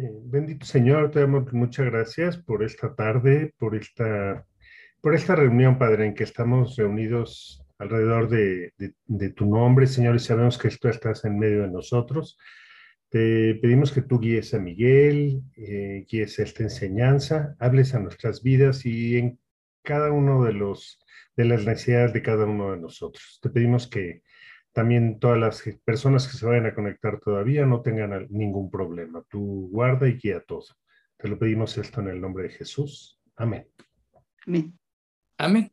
Eh, bendito Señor, te damos muchas gracias por esta tarde, por esta, por esta reunión, Padre, en que estamos reunidos alrededor de, tu nombre, Señor, y sabemos que tú estás en medio de nosotros. Te pedimos que tú guíes a Miguel, eh, guíes esta enseñanza, hables a nuestras vidas y en cada uno de los de las necesidades de cada uno de nosotros. Te pedimos que también todas las personas que se vayan a conectar todavía no tengan ningún problema. Tú guarda y guía todo. Te lo pedimos esto en el nombre de Jesús. Amén. Amén. Amén.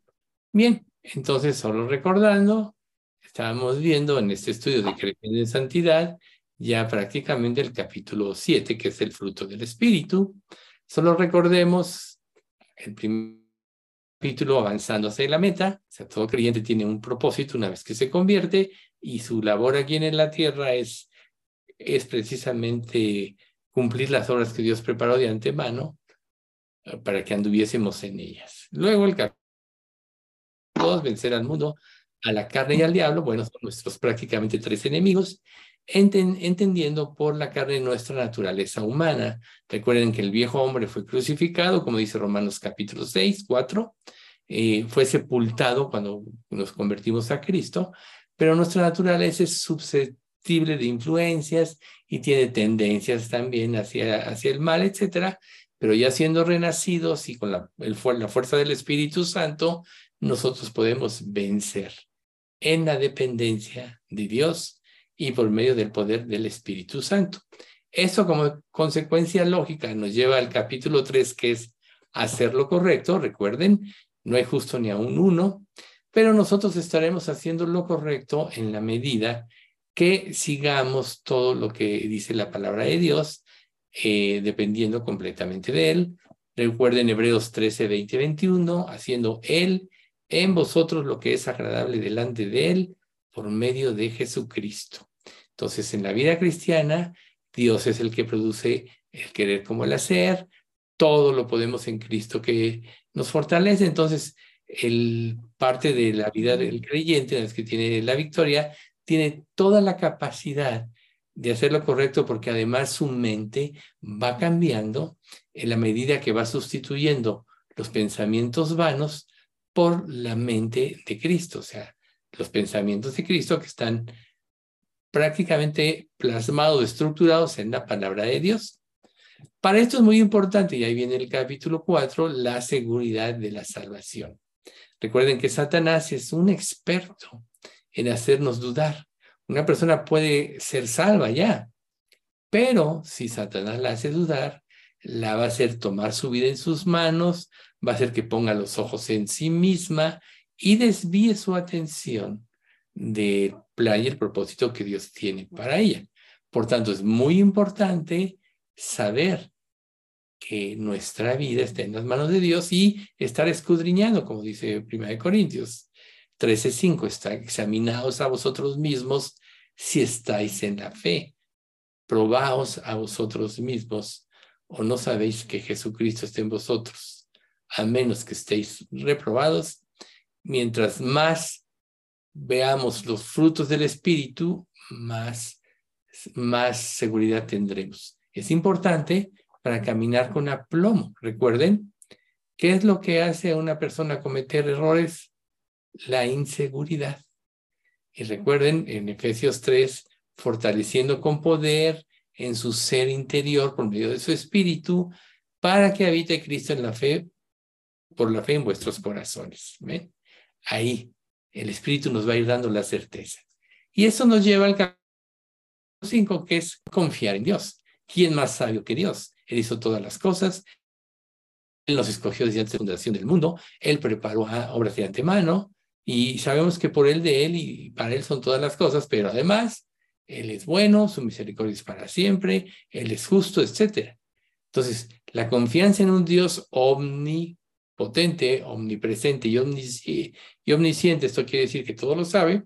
Bien, entonces solo recordando, estábamos viendo en este estudio de creciendo en santidad ya prácticamente el capítulo 7, que es el fruto del Espíritu. Solo recordemos el primer capítulo avanzando hacia la meta. O sea, todo creyente tiene un propósito una vez que se convierte y su labor aquí en la tierra es, es precisamente cumplir las obras que Dios preparó de antemano eh, para que anduviésemos en ellas. Luego el capítulo 2, vencer al mundo, a la carne y al diablo, bueno, son nuestros prácticamente tres enemigos, entendiendo por la carne nuestra naturaleza humana. Recuerden que el viejo hombre fue crucificado, como dice Romanos capítulo 6, 4, eh, fue sepultado cuando nos convertimos a Cristo, pero nuestra naturaleza es susceptible de influencias y tiene tendencias también hacia, hacia el mal, etcétera. Pero ya siendo renacidos y con la, la fuerza del Espíritu Santo, nosotros podemos vencer en la dependencia de Dios y por medio del poder del Espíritu Santo. Eso como consecuencia lógica nos lleva al capítulo 3, que es hacer lo correcto. Recuerden, no hay justo ni a un uno, pero nosotros estaremos haciendo lo correcto en la medida que sigamos todo lo que dice la palabra de Dios, eh, dependiendo completamente de Él. Recuerden Hebreos 13, 20, 21, haciendo Él en vosotros lo que es agradable delante de Él por medio de Jesucristo. Entonces, en la vida cristiana, Dios es el que produce el querer como el hacer, todo lo podemos en Cristo que nos fortalece. Entonces, el parte de la vida del creyente, en el que tiene la victoria, tiene toda la capacidad de hacer lo correcto porque además su mente va cambiando en la medida que va sustituyendo los pensamientos vanos por la mente de Cristo, o sea, los pensamientos de Cristo que están prácticamente plasmados, estructurados en la palabra de Dios. Para esto es muy importante, y ahí viene el capítulo 4, la seguridad de la salvación. Recuerden que Satanás es un experto en hacernos dudar. Una persona puede ser salva ya, pero si Satanás la hace dudar, la va a hacer tomar su vida en sus manos, va a hacer que ponga los ojos en sí misma y desvíe su atención del plan y el propósito que Dios tiene para ella. Por tanto, es muy importante saber que nuestra vida está en las manos de Dios y estar escudriñando, como dice 1 Corintios 13:5, está examinados a vosotros mismos si estáis en la fe. Probaos a vosotros mismos o no sabéis que Jesucristo está en vosotros, a menos que estéis reprobados. Mientras más veamos los frutos del Espíritu, más, más seguridad tendremos. Es importante para caminar con aplomo. Recuerden, ¿qué es lo que hace a una persona cometer errores? La inseguridad. Y recuerden, en Efesios 3, fortaleciendo con poder en su ser interior por medio de su espíritu, para que habite Cristo en la fe, por la fe en vuestros corazones. Ahí el espíritu nos va a ir dando la certeza. Y eso nos lleva al capítulo 5, que es confiar en Dios. ¿Quién más sabio que Dios? Él hizo todas las cosas. Él nos escogió desde antes de la fundación del mundo. Él preparó obras de antemano. Y sabemos que por él, de él y para él son todas las cosas, pero además, él es bueno, su misericordia es para siempre, él es justo, etc. Entonces, la confianza en un Dios omnipotente, omnipresente y, y omnisciente, esto quiere decir que todo lo sabe,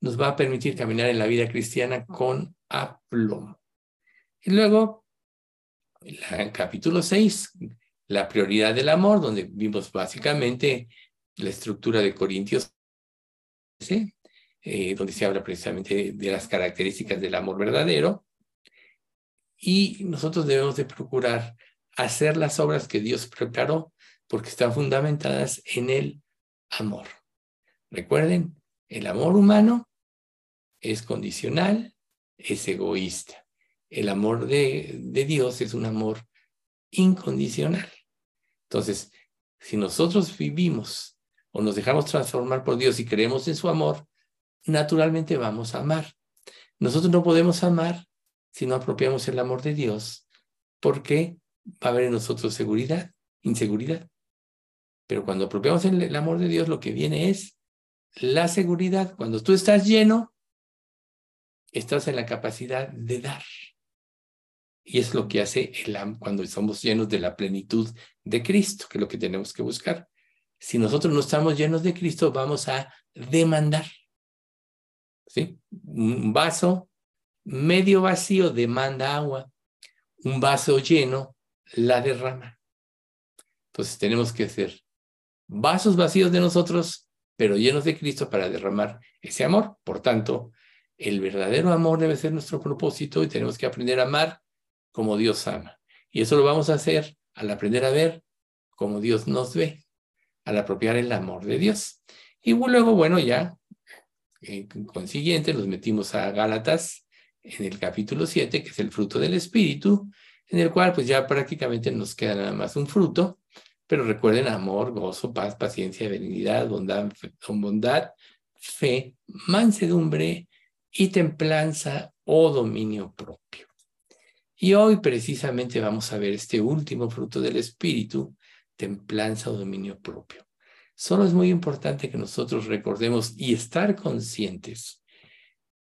nos va a permitir caminar en la vida cristiana con aplomo. Y luego, capítulo 6, la prioridad del amor, donde vimos básicamente la estructura de Corintios, eh, donde se habla precisamente de las características del amor verdadero. y nosotros debemos de procurar hacer las obras que Dios preparó porque están fundamentadas en el amor. Recuerden, el amor humano es condicional, es egoísta. El amor de, Dios es un amor incondicional. Entonces, si nosotros vivimos o nos dejamos transformar por Dios y creemos en su amor, naturalmente vamos a amar. Nosotros no podemos amar si no apropiamos el amor de Dios, porque va a haber en nosotros seguridad, inseguridad. Pero cuando apropiamos el, amor de Dios, lo que viene es la seguridad. Cuando tú estás lleno, estás en la capacidad de dar. Y es lo que hace el cuando somos llenos de la plenitud de Cristo, que es lo que tenemos que buscar. Si nosotros no estamos llenos de Cristo, vamos a demandar. ¿Sí? Un vaso medio vacío demanda agua, un vaso lleno la derrama. Entonces tenemos que hacer vasos vacíos de nosotros, pero llenos de Cristo para derramar ese amor. Por tanto, el verdadero amor debe ser nuestro propósito y tenemos que aprender a amar como Dios ama. Y eso lo vamos a hacer al aprender a ver como Dios nos ve, al apropiar el amor de Dios. Y luego, bueno, ya, en consiguiente, nos metimos a Gálatas en el capítulo 7, que es el fruto del Espíritu, en el cual pues ya prácticamente nos queda nada más un fruto, pero recuerden amor, gozo, paz, paciencia, benignidad, bondad, bondad, fe, mansedumbre y templanza o dominio propio. Y hoy precisamente vamos a ver este último fruto del Espíritu, templanza o dominio propio. Solo es muy importante que nosotros recordemos y estar conscientes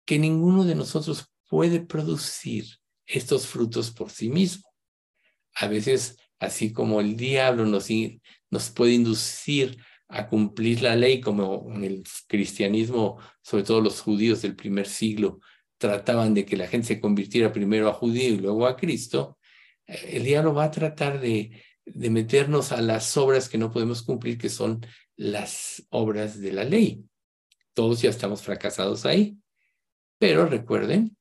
que ninguno de nosotros puede producir estos frutos por sí mismo. A veces, así como el diablo nos, nos puede inducir a cumplir la ley, como en el cristianismo, sobre todo los judíos del primer siglo, trataban de que la gente se convirtiera primero a judío y luego a Cristo, el diablo va a tratar de, de meternos a las obras que no podemos cumplir, que son las obras de la ley. Todos ya estamos fracasados ahí. Pero recuerden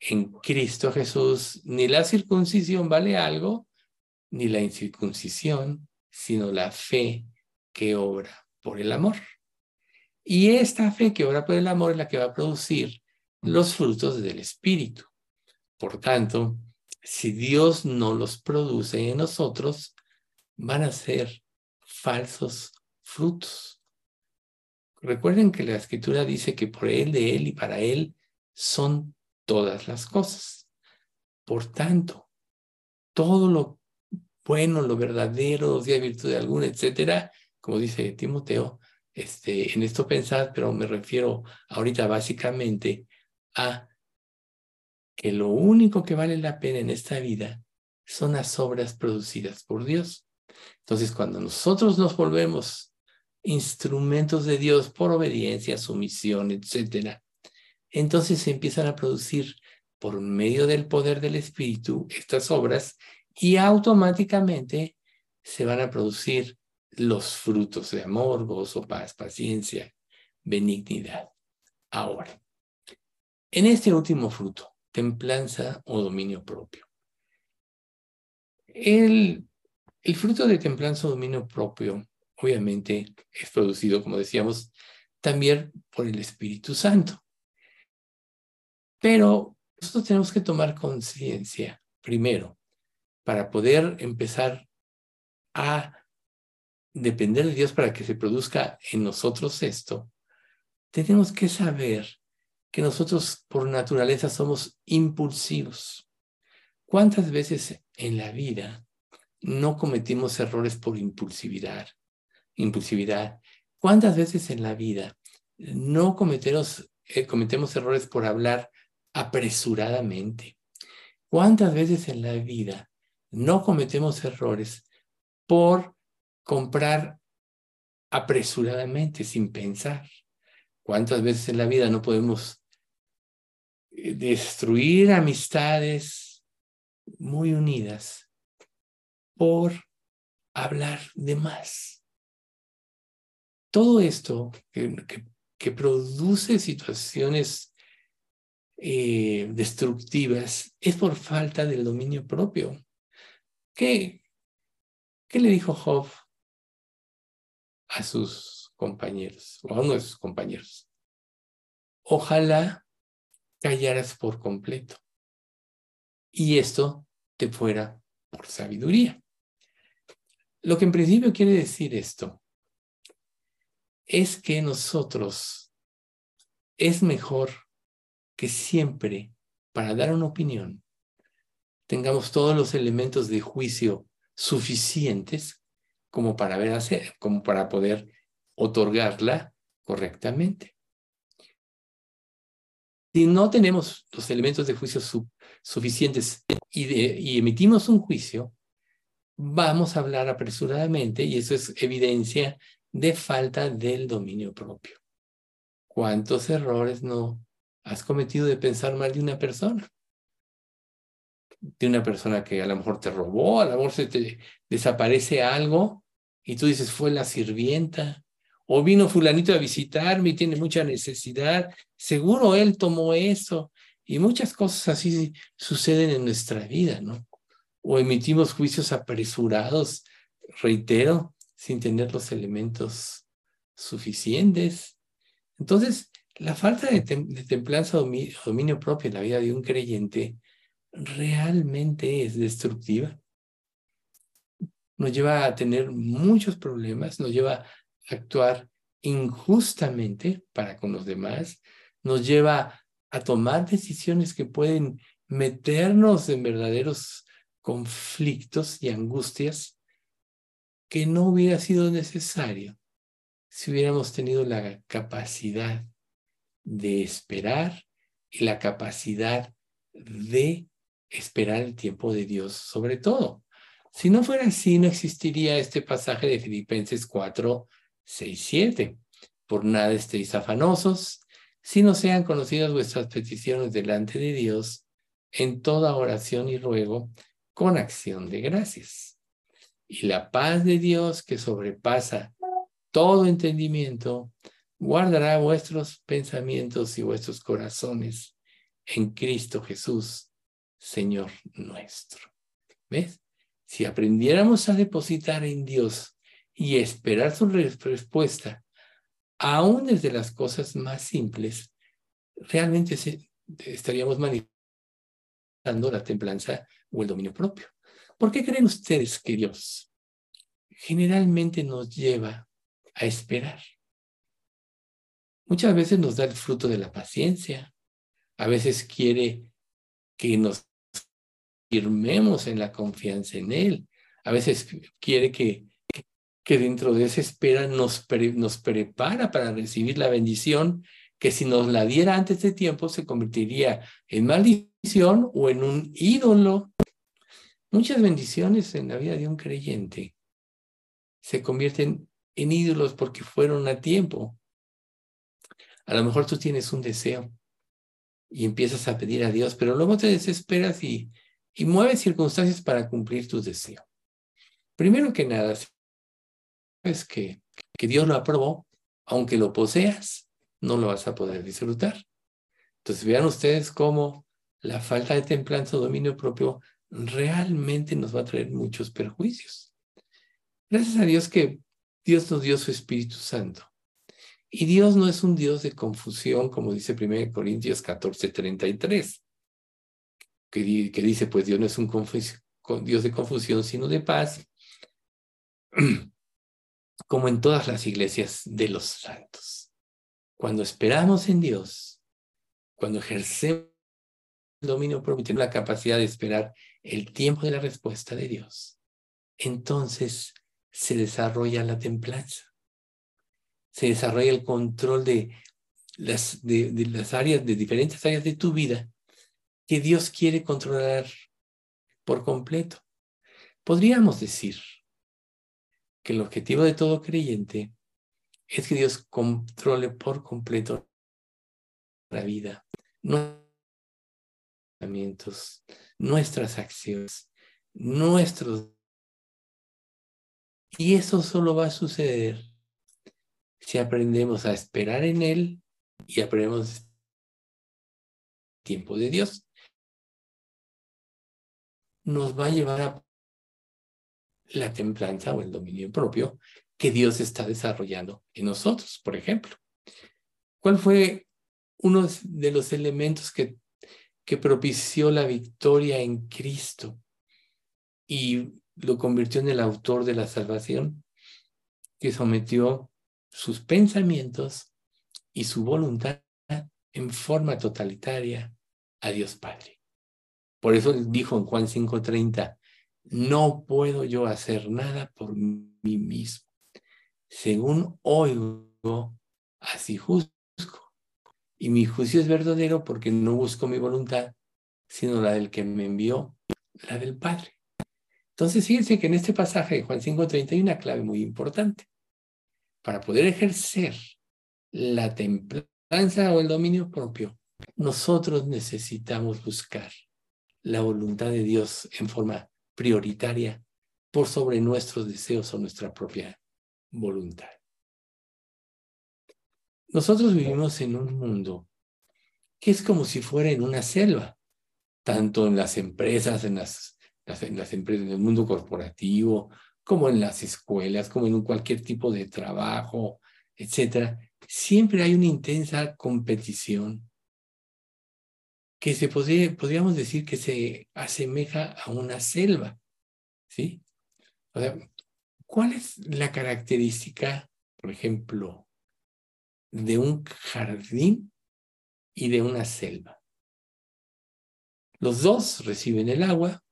en Cristo Jesús ni la circuncisión vale algo, ni la incircuncisión, sino la fe que obra por el amor. Y esta fe que obra por el amor es la que va a producir los frutos del Espíritu. Por tanto, si Dios no los produce en nosotros, van a ser falsos frutos. Recuerden que la escritura dice que por Él, de Él y para Él son todas las cosas. Por tanto, todo lo bueno, lo verdadero, si hay virtud de alguna, etcétera, como dice Timoteo, este, en esto pensad, pero me refiero ahorita básicamente a que lo único que vale la pena en esta vida son las obras producidas por Dios. Entonces, cuando nosotros nos volvemos instrumentos de Dios por obediencia, sumisión, etcétera, entonces se empiezan a producir por medio del poder del Espíritu estas obras y automáticamente se van a producir los frutos de amor, gozo, paz, paciencia, benignidad. Ahora, en este último fruto, templanza o dominio propio. El, fruto de templanza o dominio propio, obviamente, es producido, como decíamos, también por el Espíritu Santo. Pero nosotros tenemos que tomar conciencia primero para poder empezar a depender de Dios para que se produzca en nosotros esto. Tenemos que saber que nosotros por naturaleza somos impulsivos. ¿Cuántas veces en la vida no cometimos errores por impulsividad? Impulsividad. ¿Cuántas veces en la vida no cometemos, eh, cometemos errores por hablar apresuradamente. ¿Cuántas veces en la vida no cometemos errores por comprar apresuradamente, sin pensar? ¿Cuántas veces en la vida no podemos eh, destruir amistades muy unidas por hablar de más. Todo esto que, que, produce situaciones eh, destructivas es por falta del dominio propio. ¿Qué, ¿Qué le dijo Job a sus compañeros o a uno de sus compañeros? Ojalá callaras por completo y esto te fuera por sabiduría. Lo que en principio quiere decir esto es que nosotros es mejor que siempre para dar una opinión tengamos todos los elementos de juicio suficientes como para, ver hacer, como para poder otorgarla correctamente. Si no tenemos los elementos de juicio suficientes y, y emitimos un juicio, vamos a hablar apresuradamente y eso es evidencia de falta del dominio propio. ¿Cuántos errores no has cometido de pensar mal de una persona? De una persona que a lo mejor te robó, a lo mejor se te desaparece algo y tú dices, fue la sirvienta, o vino fulanito a visitarme y tiene mucha necesidad, seguro él tomó eso. Y muchas cosas así suceden en nuestra vida, ¿no? O emitimos juicios apresurados, reitero, sin tener los elementos suficientes. Entonces, la falta de, templanza o dominio, dominio propio en la vida de un creyente realmente es destructiva. Nos lleva a tener muchos problemas, nos lleva actuar injustamente para con los demás, nos lleva a tomar decisiones que pueden meternos en verdaderos conflictos y angustias que no hubiera sido necesario si hubiéramos tenido la capacidad de esperar y la capacidad de esperar el tiempo de Dios sobre todo. Si no fuera así, no existiría este pasaje de Filipenses 4, 6.7. Por nada estéis afanosos, sino sean conocidas vuestras peticiones delante de Dios en toda oración y ruego con acción de gracias. Y la paz de Dios que sobrepasa todo entendimiento, guardará vuestros pensamientos y vuestros corazones en Cristo Jesús, Señor nuestro. ¿Ves? Si aprendiéramos a depositar en Dios y esperar su respuesta, aún desde las cosas más simples, realmente estaríamos manifestando la templanza o el dominio propio. ¿Por qué creen ustedes que Dios generalmente nos lleva a esperar? Muchas veces nos da el fruto de la paciencia, a veces quiere que nos firmemos en la confianza en Él, a veces quiere que que dentro de esa espera nos, nos prepara para recibir la bendición que si nos la diera antes de tiempo se convertiría en maldición o en un ídolo. Muchas bendiciones en la vida de un creyente se convierten en ídolos porque fueron a tiempo. A lo mejor tú tienes un deseo y empiezas a pedir a Dios, pero luego te desesperas y, y mueves circunstancias para cumplir tu deseo. Primero que nada, pues que, que Dios lo aprobó, aunque lo poseas, no lo vas a poder disfrutar. Entonces vean ustedes cómo la falta de templanza o dominio propio realmente nos va a traer muchos perjuicios. Gracias a Dios que Dios nos dio su Espíritu Santo. Y Dios no es un Dios de confusión, como dice 1 Corintios 14, 33, que, que dice, pues Dios no es un Dios de confusión, sino de paz, como en todas las iglesias de los santos. Cuando esperamos en Dios, cuando ejercemos el dominio propio la capacidad de esperar el tiempo de la respuesta de Dios, entonces se desarrolla la templanza, se desarrolla el control de las, de las áreas, de diferentes áreas de tu vida que Dios quiere controlar por completo. Podríamos decir que el objetivo de todo creyente es que Dios controle por completo la vida, nuestros pensamientos, nuestras acciones, nuestros... Y eso solo va a suceder si aprendemos a esperar en Él y aprendemos el tiempo de Dios. Nos va a llevar a la templanza o el dominio propio que Dios está desarrollando en nosotros, por ejemplo. ¿Cuál fue uno de los elementos que, propició la victoria en Cristo y lo convirtió en el autor de la salvación? Que sometió sus pensamientos y su voluntad en forma totalitaria a Dios Padre. Por eso dijo en Juan 5:30, no puedo yo hacer nada por mí mismo. Según oigo, así juzgo. Y mi juicio es verdadero porque no busco mi voluntad, sino la del que me envió, la del Padre. Entonces, fíjense que en este pasaje de Juan 5:30 hay una clave muy importante. Para poder ejercer la templanza o el dominio propio, nosotros necesitamos buscar la voluntad de Dios en forma prioritaria por sobre nuestros deseos o nuestra propia voluntad. Nosotros vivimos en un mundo que es como si fuera en una selva, tanto en las empresas, en las, en las empresas, en el mundo corporativo, como en las escuelas, como en cualquier tipo de trabajo, etcétera. Siempre hay una intensa competición que se podría, podríamos decir que se asemeja a una selva, ¿sí? O sea, ¿cuál es la característica, por ejemplo, de un jardín y de una selva? Los dos reciben el agua,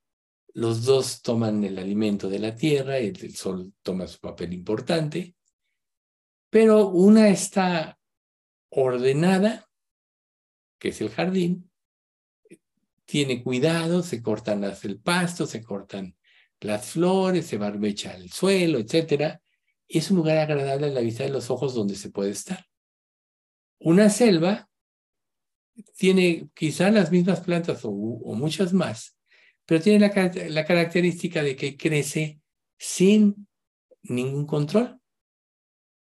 los dos toman el alimento de la tierra, el, el sol toma su papel importante, pero una está ordenada, que es el jardín, tiene cuidado, se cortan las, el pasto, se cortan las flores, se barbecha el suelo, etc. es un lugar agradable a la vista de los ojos donde se puede estar. Una selva tiene quizá las mismas plantas o, muchas más, pero tiene la, característica de que crece sin ningún control.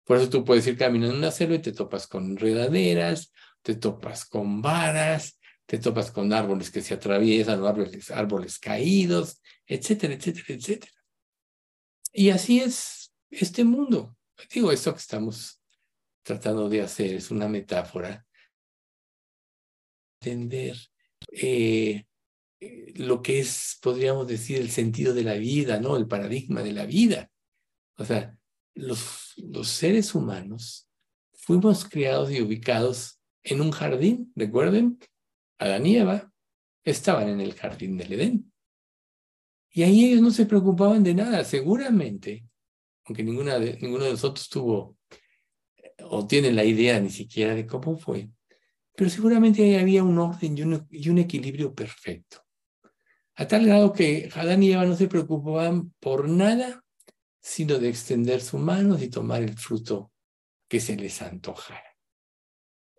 Por eso tú puedes ir caminando en una selva y te topas con enredaderas, te topas con varas, te topas con árboles que se atraviesan, árboles, caídos, etcétera, etcétera, etcétera. Y así es este mundo. Digo, esto que estamos tratando de hacer es una metáfora. Entender eh, lo que es, podríamos decir, el sentido de la vida, ¿no? El paradigma de la vida. O sea, los, los seres humanos fuimos creados y ubicados en un jardín, recuerden, Adán y Eva estaban en el jardín del Edén. Y ahí ellos no se preocupaban de nada, seguramente, aunque ninguna ninguno de nosotros tuvo o tiene la idea ni siquiera de cómo fue, pero seguramente ahí había un orden y un, y un equilibrio perfecto. A tal grado que Adán y Eva no se preocupaban por nada, sino de extender sus manos y tomar el fruto que se les antojara.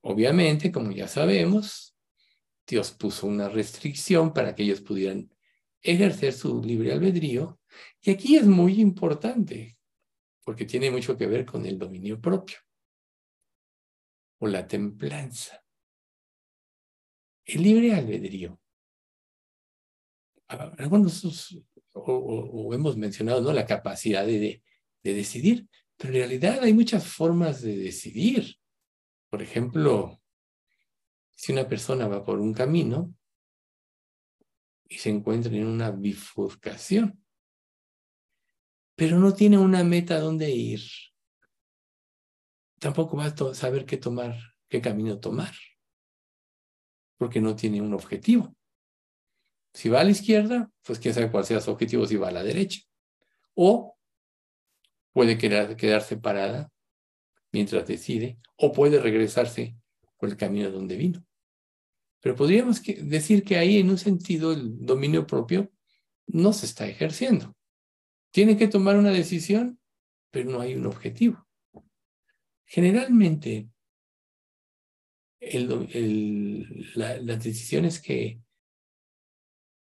Obviamente, como ya sabemos, Dios puso una restricción para que ellos pudieran ejercer su libre albedrío. Y aquí es muy importante, porque tiene mucho que ver con el dominio propio o la templanza. El libre albedrío. Algunos o, hemos mencionado ¿no? la capacidad de, de decidir, pero en realidad hay muchas formas de decidir. Por ejemplo, si una persona va por un camino y se encuentra en una bifurcación, pero no tiene una meta dónde ir, tampoco va a saber qué tomar, qué camino tomar, porque no tiene un objetivo. Si va a la izquierda, pues quién sabe cuál sea su objetivo si va a la derecha. O puede quedarse parada mientras decide, o puede regresarse por el camino donde vino. Pero podríamos decir que ahí, en un sentido, el dominio propio no se está ejerciendo. Tiene que tomar una decisión, pero no hay un objetivo. Generalmente, las decisiones que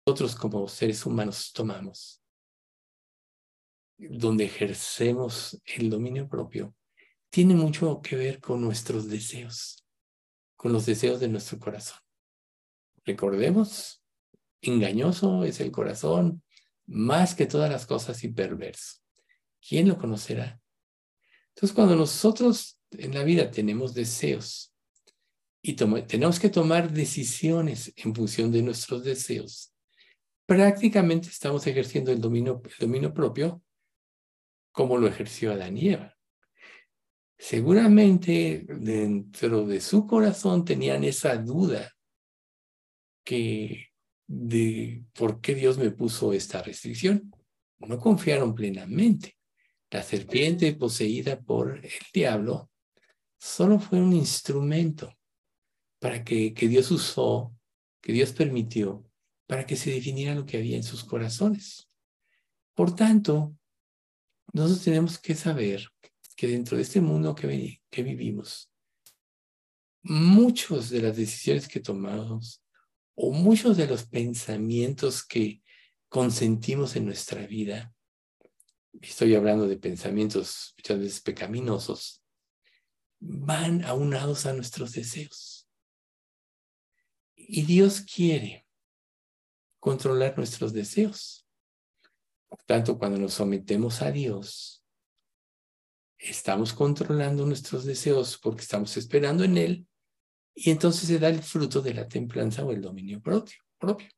nosotros como seres humanos tomamos, donde ejercemos el dominio propio, tiene mucho que ver con nuestros deseos, con los deseos de nuestro corazón. Recordemos, engañoso es el corazón más que todas las cosas y perverso. ¿Quién lo conocerá? Entonces, cuando nosotros en la vida tenemos deseos y tenemos que tomar decisiones en función de nuestros deseos, prácticamente estamos ejerciendo el dominio, el dominio propio como lo ejerció Adán y Eva. Seguramente dentro de su corazón tenían esa duda que de por qué Dios me puso esta restricción. No confiaron plenamente. La serpiente poseída por el diablo solo fue un instrumento para que, que Dios usó, que Dios permitió, para que se definiera lo que había en sus corazones. Por tanto, nosotros tenemos que saber que dentro de este mundo que, que vivimos, muchas de las decisiones que tomamos o muchos de los pensamientos que consentimos en nuestra vida, estoy hablando de pensamientos muchas veces pecaminosos, van aunados a nuestros deseos. Y Dios quiere controlar nuestros deseos. Por tanto, cuando nos sometemos a Dios, estamos controlando nuestros deseos porque estamos esperando en Él y entonces se da el fruto de la templanza o el dominio propio. propio.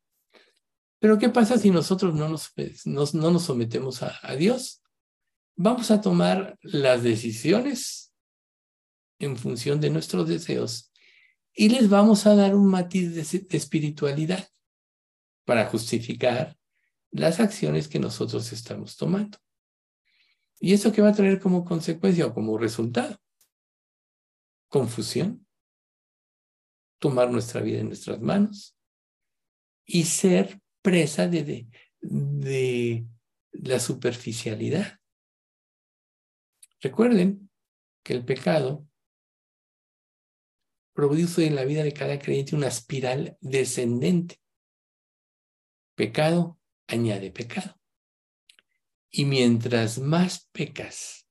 Pero ¿qué pasa si nosotros no nos, no, nos sometemos a, a Dios? Vamos a tomar las decisiones en función de nuestros deseos y les vamos a dar un matiz de, de espiritualidad para justificar las acciones que nosotros estamos tomando. ¿Y eso qué va a traer como consecuencia o como resultado? Confusión, tomar nuestra vida en nuestras manos y ser presa de, de, la superficialidad. Recuerden que el pecado produce en la vida de cada creyente una espiral descendente. Pecado añade pecado. Y mientras más pecas,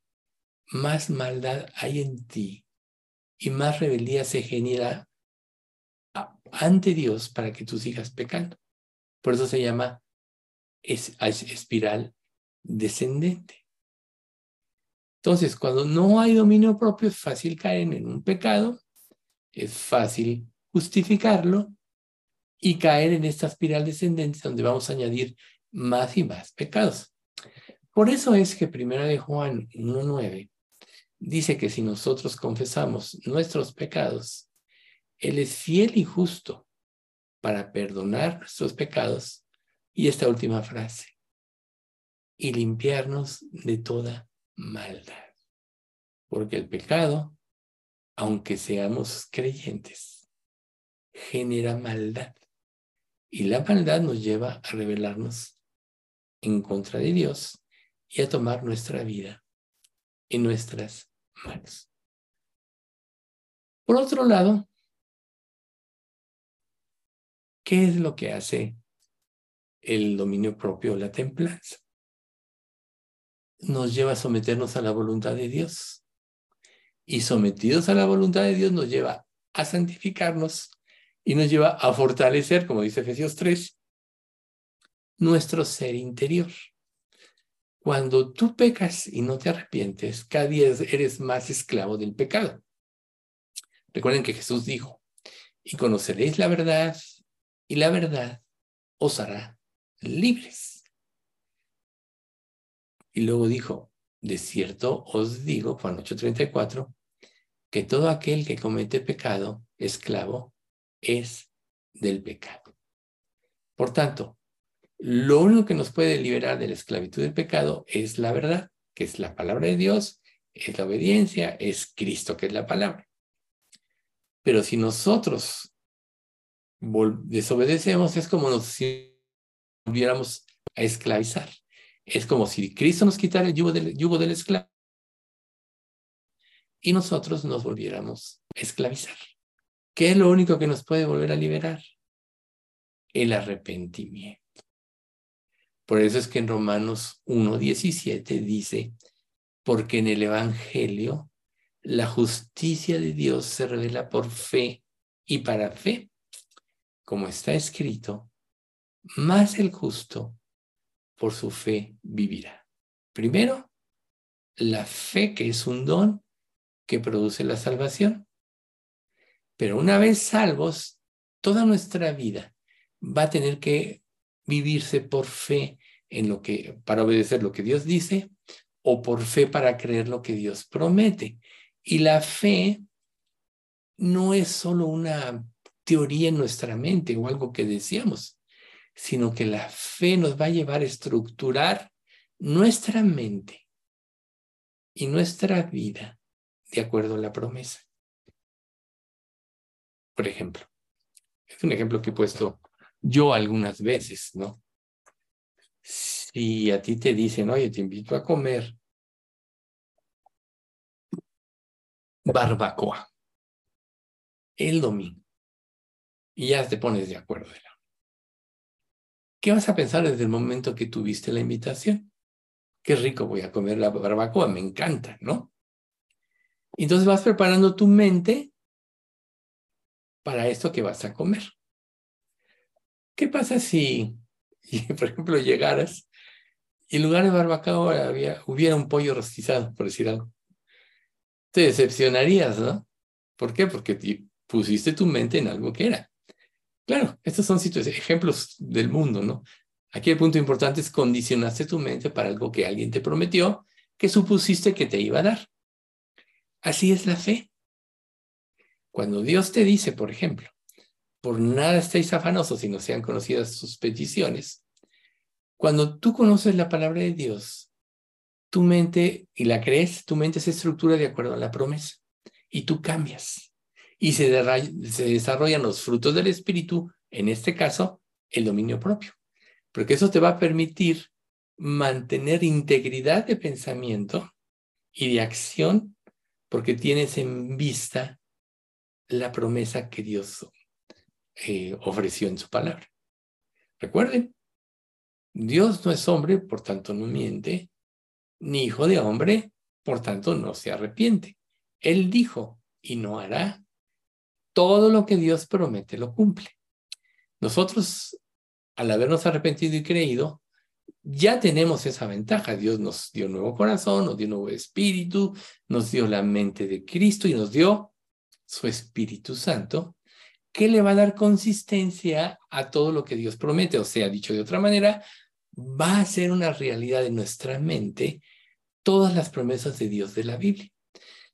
más maldad hay en ti y más rebeldía se genera ante Dios para que tú sigas pecando. Por eso se llama espiral descendente. Entonces, cuando no hay dominio propio, es fácil caer en un pecado, es fácil justificarlo y caer en esta espiral descendente donde vamos a añadir más y más pecados. Por eso es que primera de Juan 1.9 dice que si nosotros confesamos nuestros pecados, Él es fiel y justo para perdonar nuestros pecados. Y esta última frase, y limpiarnos de toda maldad. Porque el pecado, aunque seamos creyentes, genera maldad. Y la maldad nos lleva a rebelarnos en contra de Dios y a tomar nuestra vida en nuestras manos. Por otro lado, ¿qué es lo que hace el dominio propio, la templanza? Nos lleva a someternos a la voluntad de Dios. Y sometidos a la voluntad de Dios nos lleva a santificarnos y nos lleva a fortalecer, como dice Efesios 3, nuestro ser interior. Cuando tú pecas y no te arrepientes, cada día eres más esclavo del pecado. Recuerden que Jesús dijo, y conoceréis la verdad, y la verdad os hará libres. Y luego dijo, de cierto os digo, Juan 8:34, que todo aquel que comete pecado, esclavo, es del pecado. Por tanto, lo único que nos puede liberar de la esclavitud del pecado es la verdad, que es la palabra de Dios, es la obediencia, es Cristo, que es la palabra. Pero si nosotros desobedecemos, es como si volviéramos a esclavizar. Es como si Cristo nos quitara el yugo del, yugo del esclavo y nosotros nos volviéramos a esclavizar. ¿Qué es lo único que nos puede volver a liberar? El arrepentimiento. Por eso es que en Romanos 1.17 dice, porque en el Evangelio la justicia de Dios se revela por fe y para fe. Como está escrito, más el justo por su fe vivirá. Primero, la fe que es un don que produce la salvación. Pero una vez salvos, toda nuestra vida va a tener que vivirse por fe en lo que para obedecer lo que Dios dice o por fe para creer lo que Dios promete. Y la fe no es solo una teoría en nuestra mente o algo que decíamos, sino que la fe nos va a llevar a estructurar nuestra mente y nuestra vida de acuerdo a la promesa. Por ejemplo, es un ejemplo que he puesto yo algunas veces, ¿no? Si a ti te dicen, oye, te invito a comer barbacoa el domingo y ya te pones de acuerdo. ¿Qué vas a pensar desde el momento que tuviste la invitación? Qué rico voy a comer la barbacoa, me encanta, ¿no? Entonces vas preparando tu mente para esto que vas a comer. ¿Qué pasa si, por ejemplo, llegaras y en lugar de barbacoa había, hubiera un pollo rostizado, por decir algo? Te decepcionarías, ¿no? ¿Por qué? Porque pusiste tu mente en algo que era. Claro, estos son ejemplos del mundo, ¿no? Aquí el punto importante es condicionaste tu mente para algo que alguien te prometió, que supusiste que te iba a dar. Así es la fe. Cuando Dios te dice, por ejemplo, por nada estéis afanosos si no sean conocidas sus peticiones, cuando tú conoces la palabra de Dios, tu mente, y la crees, tu mente se estructura de acuerdo a la promesa, y tú cambias y se, desarrollan los frutos del espíritu, en este caso, el dominio propio. Porque eso te va a permitir mantener integridad de pensamiento y de acción porque tienes en vista la promesa que Dios eh, ofreció en su palabra. Recuerden, Dios no es hombre, por tanto no miente, ni hijo de hombre, por tanto no se arrepiente. Él dijo y no hará todo lo que Dios promete lo cumple. Nosotros, al habernos arrepentido y creído, ya tenemos esa ventaja. Dios nos dio nuevo corazón, nos dio nuevo espíritu, nos dio la mente de Cristo y nos dio su Espíritu Santo, que le va a dar consistencia a todo lo que Dios promete. O sea, dicho de otra manera, va a ser una realidad en nuestra mente todas las promesas de Dios de la Biblia.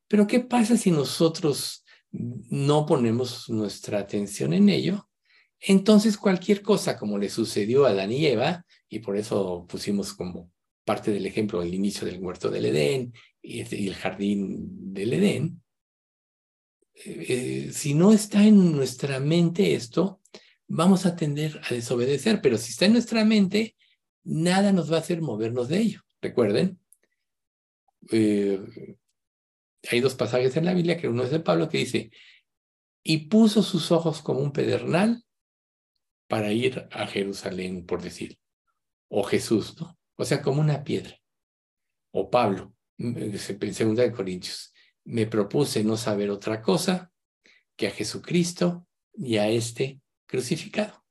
Pero ¿qué pasa si nosotros no ponemos nuestra atención en ello, entonces cualquier cosa como le sucedió a Adán y Eva, y por eso pusimos como parte del ejemplo el inicio del huerto del Edén y el jardín del Edén, eh, si no está en nuestra mente esto, vamos a tender a desobedecer, pero si está en nuestra mente, nada nos va a hacer movernos de ello. Recuerden, eh, hay dos pasajes en la Biblia, que uno es de Pablo, que dice, y puso sus ojos como un pedernal para ir a Jerusalén, por decir, o Jesús, ¿no? O sea, como una piedra. O Pablo, en segunda de Corintios, me propuse no saber otra cosa que a Jesucristo y a este crucificado.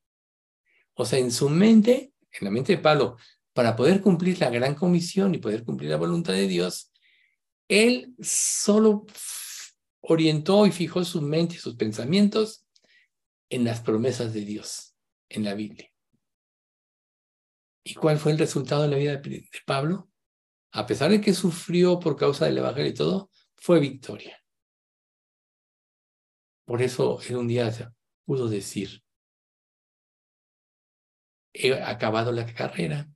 O sea, en su mente, en la mente de Pablo, para poder cumplir la gran comisión y poder cumplir la voluntad de Dios, él solo orientó y fijó su mente y sus pensamientos en las promesas de Dios, en la Biblia. ¿Y cuál fue el resultado de la vida de Pablo? A pesar de que sufrió por causa del Evangelio y todo, fue victoria. Por eso en un día pudo decir, he acabado la carrera,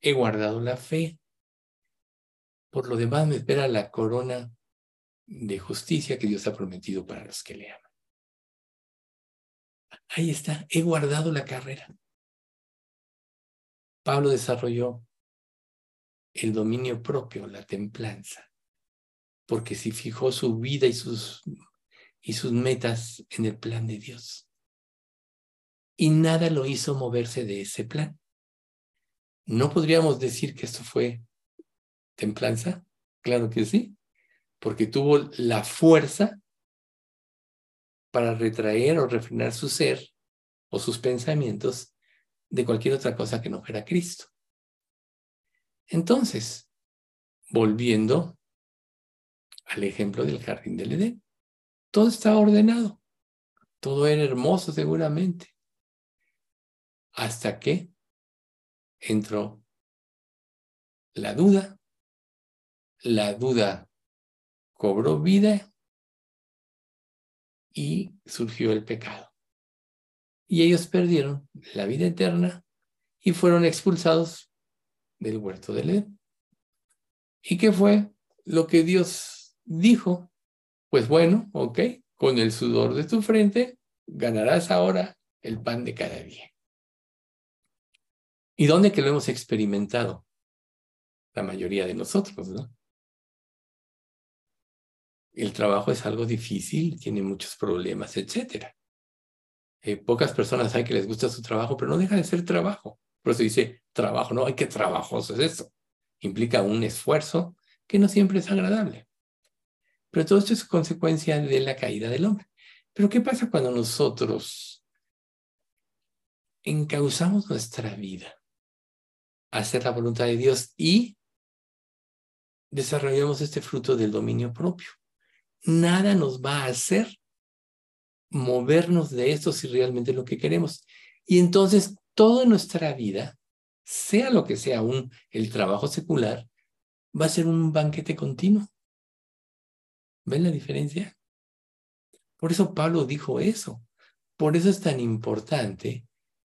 he guardado la fe, por lo demás me espera la corona de justicia que Dios ha prometido para los que le aman. Ahí está, he guardado la carrera. Pablo desarrolló el dominio propio, la templanza, porque si fijó su vida y sus, y sus metas en el plan de Dios. Y nada lo hizo moverse de ese plan. No podríamos decir que esto fue templanza? Claro que sí, porque tuvo la fuerza para retraer o refrenar su ser o sus pensamientos de cualquier otra cosa que no fuera Cristo. Entonces, volviendo al ejemplo del jardín del Edén, todo estaba ordenado, todo era hermoso seguramente, hasta que entró la duda, la duda cobró vida y surgió el pecado. Y ellos perdieron la vida eterna y fueron expulsados del huerto del Edén. ¿Y qué fue lo que Dios dijo? Pues bueno, ok, con el sudor de tu frente ganarás ahora el pan de cada día. ¿Y dónde que lo hemos experimentado? La mayoría de nosotros, ¿no? El trabajo es algo difícil, tiene muchos problemas, etc. Eh, pocas personas hay que les gusta su trabajo, pero no deja de ser trabajo. Por eso dice trabajo, no, hay que trabajoso es eso. Implica un esfuerzo que no siempre es agradable. Pero todo esto es consecuencia de la caída del hombre. Pero ¿qué pasa cuando nosotros encauzamos nuestra vida a hacer la voluntad de Dios y desarrollamos este fruto del dominio propio? Nada nos va a hacer movernos de esto si realmente es lo que queremos. Y entonces toda nuestra vida, sea lo que sea un, el trabajo secular, va a ser un banquete continuo. ¿Ven la diferencia? Por eso Pablo dijo eso. Por eso es tan importante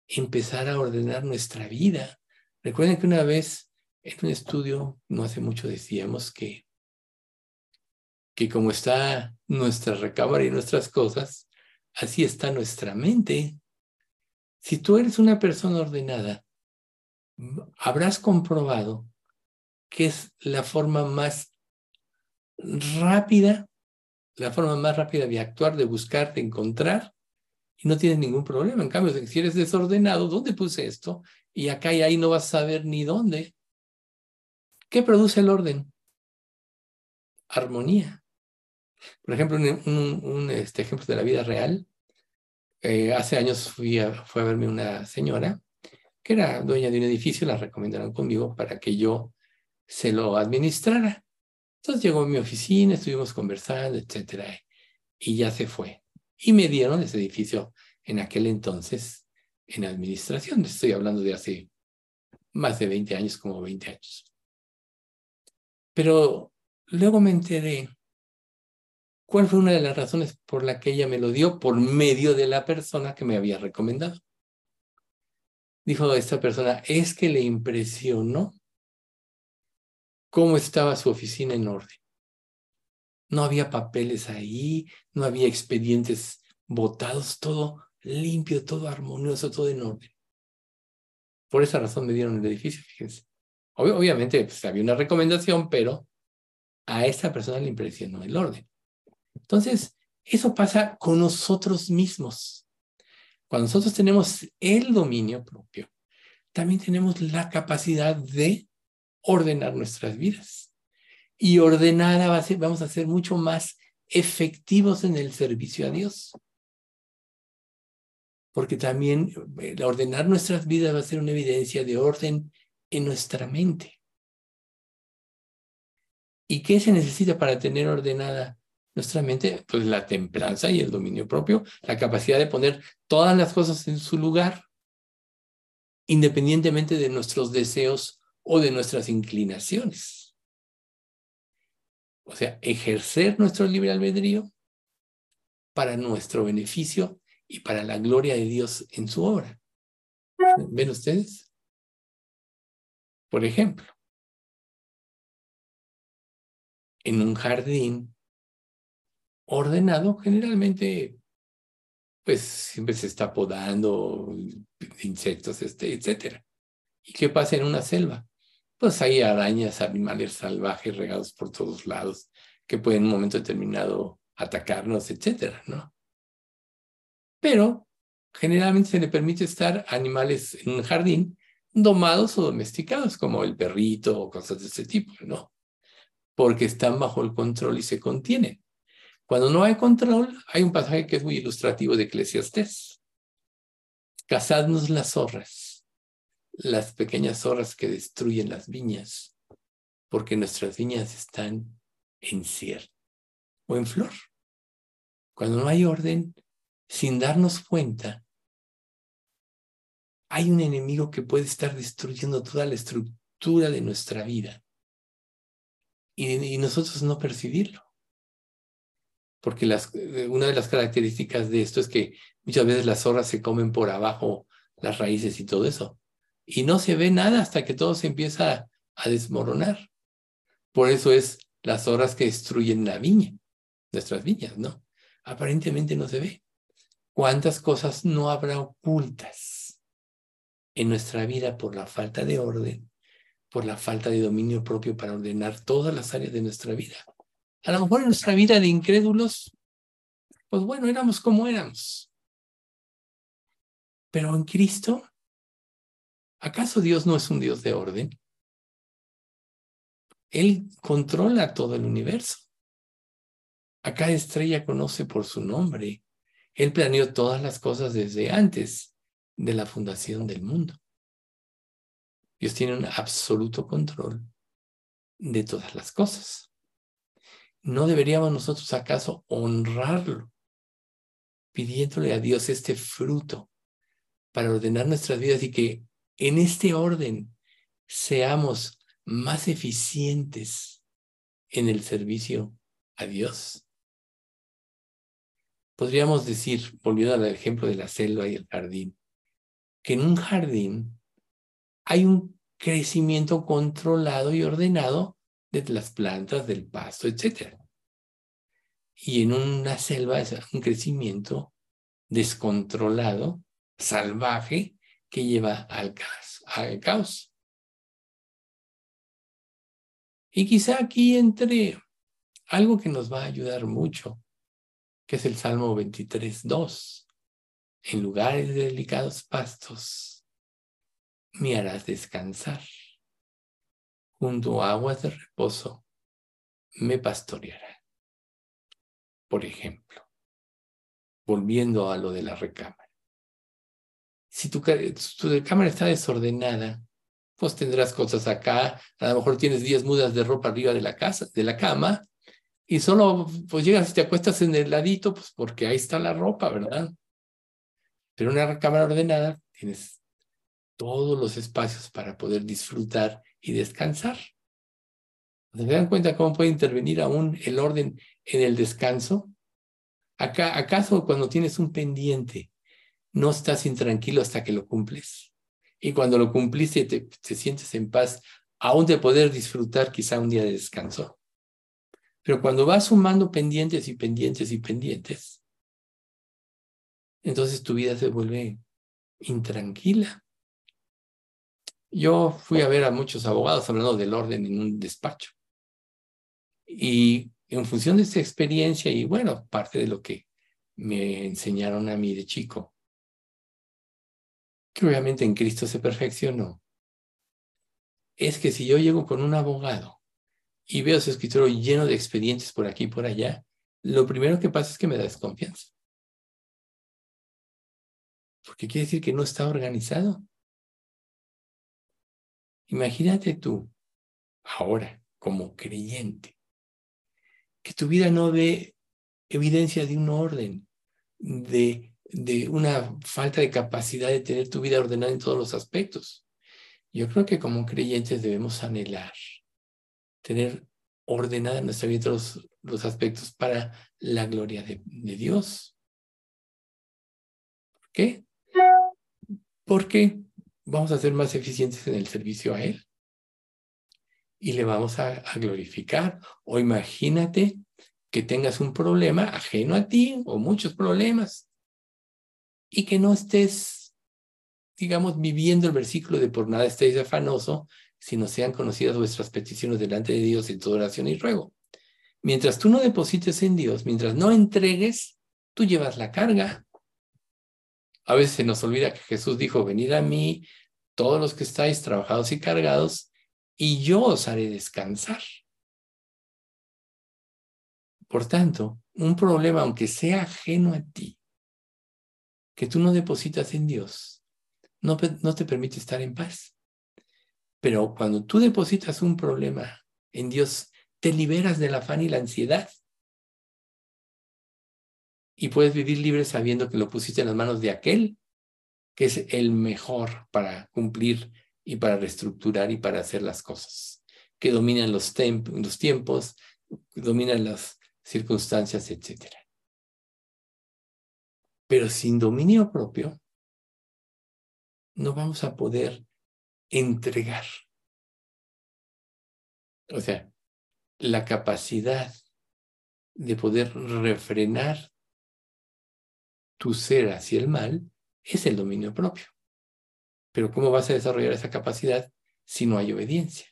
empezar a ordenar nuestra vida. Recuerden que una vez en un estudio, no hace mucho decíamos que, que como está nuestra recámara y nuestras cosas, así está nuestra mente. Si tú eres una persona ordenada, habrás comprobado que es la forma más rápida, la forma más rápida de actuar, de buscar, de encontrar, y no tienes ningún problema. En cambio, si eres desordenado, ¿dónde puse esto? Y acá y ahí no vas a saber ni dónde. ¿Qué produce el orden? Armonía. Por ejemplo, un, este ejemplo de la vida real. Eh, hace años fui a, fue a verme una señora que era dueña de un edificio, la recomendaron conmigo para que yo se lo administrara. Entonces llegó a mi oficina, estuvimos conversando, etcétera, y ya se fue. Y me dieron ese edificio en aquel entonces en administración. Estoy hablando de hace más de 20 años, como 20 años. Pero luego me enteré cuál fue una de las razones por la que ella me lo dio por medio de la persona que me había recomendado. Dijo esta persona, es que le impresionó cómo estaba su oficina en orden. No había papeles ahí, no había expedientes botados, todo limpio, todo armonioso, todo en orden. Por esa razón me dieron el edificio, fíjense. obviamente pues, había una recomendación, pero a esa persona le impresionó el orden. Entonces, eso pasa con nosotros mismos. Cuando nosotros tenemos el dominio propio, también tenemos la capacidad de ordenar nuestras vidas. Y ordenada vamos a ser mucho más efectivos en el servicio a Dios. Porque también eh, ordenar nuestras vidas va a ser una evidencia de orden en nuestra mente. ¿Y qué se necesita para tener ordenada nuestra mente? Pues la templanza y el dominio propio, la capacidad de poner todas las cosas en su lugar, independientemente de nuestros deseos o de nuestras inclinaciones. O sea, ejercer nuestro libre albedrío para nuestro beneficio y para la gloria de Dios en su obra. ¿Ven ustedes? Por ejemplo, en un jardín ordenado, generalmente, pues siempre se está podando insectos, este, etc. ¿Y qué pasa en una selva? pues hay arañas, animales salvajes regados por todos lados que pueden en un momento determinado atacarnos, etcétera, ¿no? Pero generalmente se le permite estar animales en un jardín domados o domesticados, como el perrito o cosas de ese tipo, ¿no? Porque están bajo el control y se contienen. Cuando no hay control, hay un pasaje que es muy ilustrativo de Eclesiastés. cazadnos las zorras, las pequeñas zorras que destruyen las viñas, porque nuestras viñas están en cierre o en flor. Cuando no hay orden, sin darnos cuenta, hay un enemigo que puede estar destruyendo toda la estructura de nuestra vida y, nosotros no percibirlo. Porque eh, una de las características de esto es que muchas veces las zorras se comen por abajo las raíces y todo eso. Y no se ve nada hasta que todo se empieza a desmoronar. Por eso es las zorras que destruyen la viña, nuestras viñas, ¿no? Aparentemente no se ve. ¿Cuántas cosas no habrá ocultas en nuestra vida por la falta de orden por la falta de dominio propio para ordenar todas las áreas de nuestra vida. A lo mejor en nuestra vida de incrédulos, pues bueno, éramos como éramos. Pero en Cristo, ¿acaso Dios no es un Dios de orden? Él controla todo el universo. A cada estrella conoce por su nombre. Él planeó todas las cosas desde antes de la fundación del mundo. Dios tiene un absoluto control de todas las cosas. ¿No deberíamos nosotros acaso honrarlo, pidiéndole a Dios este fruto para ordenar nuestras vidas y que en este orden seamos más eficientes en el servicio a Dios? Podríamos decir, volviendo al ejemplo de la selva y el jardín, que en un jardín hay un crecimiento controlado y ordenado las plantas, del pasto, etc. Y en una selva es un crecimiento descontrolado, salvaje, que lleva al caos. Al caos. Y quizá aquí entre algo que nos va a ayudar mucho, que es el Salmo 23, 2. En lugares de delicados pastos me harás descansar. Junto a aguas de reposo me pastoreará. Por ejemplo, volviendo a lo de la recámara. Si tu, tu recámara está desordenada, pues tendrás cosas acá. A lo mejor tienes 10 mudas de ropa arriba de la casa, de la cama, y solo pues llegas y te acuestas en el ladito, pues porque ahí está la ropa, ¿verdad? Pero una recámara ordenada, tienes todos los espacios para poder disfrutar y descansar. ¿Se dan cuenta cómo puede intervenir aún el orden en el descanso? ¿Acaso cuando tienes un pendiente no estás intranquilo hasta que lo cumples? Y cuando lo cumpliste te, te sientes en paz, aún de poder disfrutar quizá un día de descanso. Pero cuando vas sumando pendientes y pendientes y pendientes, entonces tu vida se vuelve intranquila. Yo fui a ver a muchos abogados hablando del orden en un despacho. Y en función de esta experiencia y bueno, parte de lo que me enseñaron a mí de chico, que obviamente en Cristo se perfeccionó, es que si yo llego con un abogado y veo su escritorio lleno de expedientes por aquí y por allá, lo primero que pasa es que me da desconfianza. Porque quiere decir que no está organizado. Imagínate tú, ahora, como creyente, que tu vida no ve evidencia de un orden, de, de una falta de capacidad de tener tu vida ordenada en todos los aspectos. Yo creo que como creyentes debemos anhelar tener ordenada nuestra vida todos los aspectos para la gloria de, de Dios. ¿Por qué? Porque vamos a ser más eficientes en el servicio a Él y le vamos a, glorificar. O imagínate que tengas un problema ajeno a ti o muchos problemas y que no estés, digamos, viviendo el versículo de por nada estéis afanoso, sino sean conocidas vuestras peticiones delante de Dios en toda oración y ruego. Mientras tú no deposites en Dios, mientras no entregues, tú llevas la carga. A veces se nos olvida que Jesús dijo, venid a mí todos los que estáis trabajados y cargados, y yo os haré descansar. Por tanto, un problema, aunque sea ajeno a ti, que tú no depositas en Dios, no, te permite estar en paz. Pero cuando tú depositas un problema en Dios, te liberas del afán y la ansiedad. Y puedes vivir libre sabiendo que lo pusiste en las manos de aquel que es el mejor para cumplir y para reestructurar y para hacer las cosas, que dominan los, los tiempos, dominan las circunstancias, etc. Pero sin dominio propio, no vamos a poder entregar. O sea, la capacidad de poder refrenar tu ser hacia el mal es el dominio propio. Pero ¿cómo vas a desarrollar esa capacidad si no hay obediencia?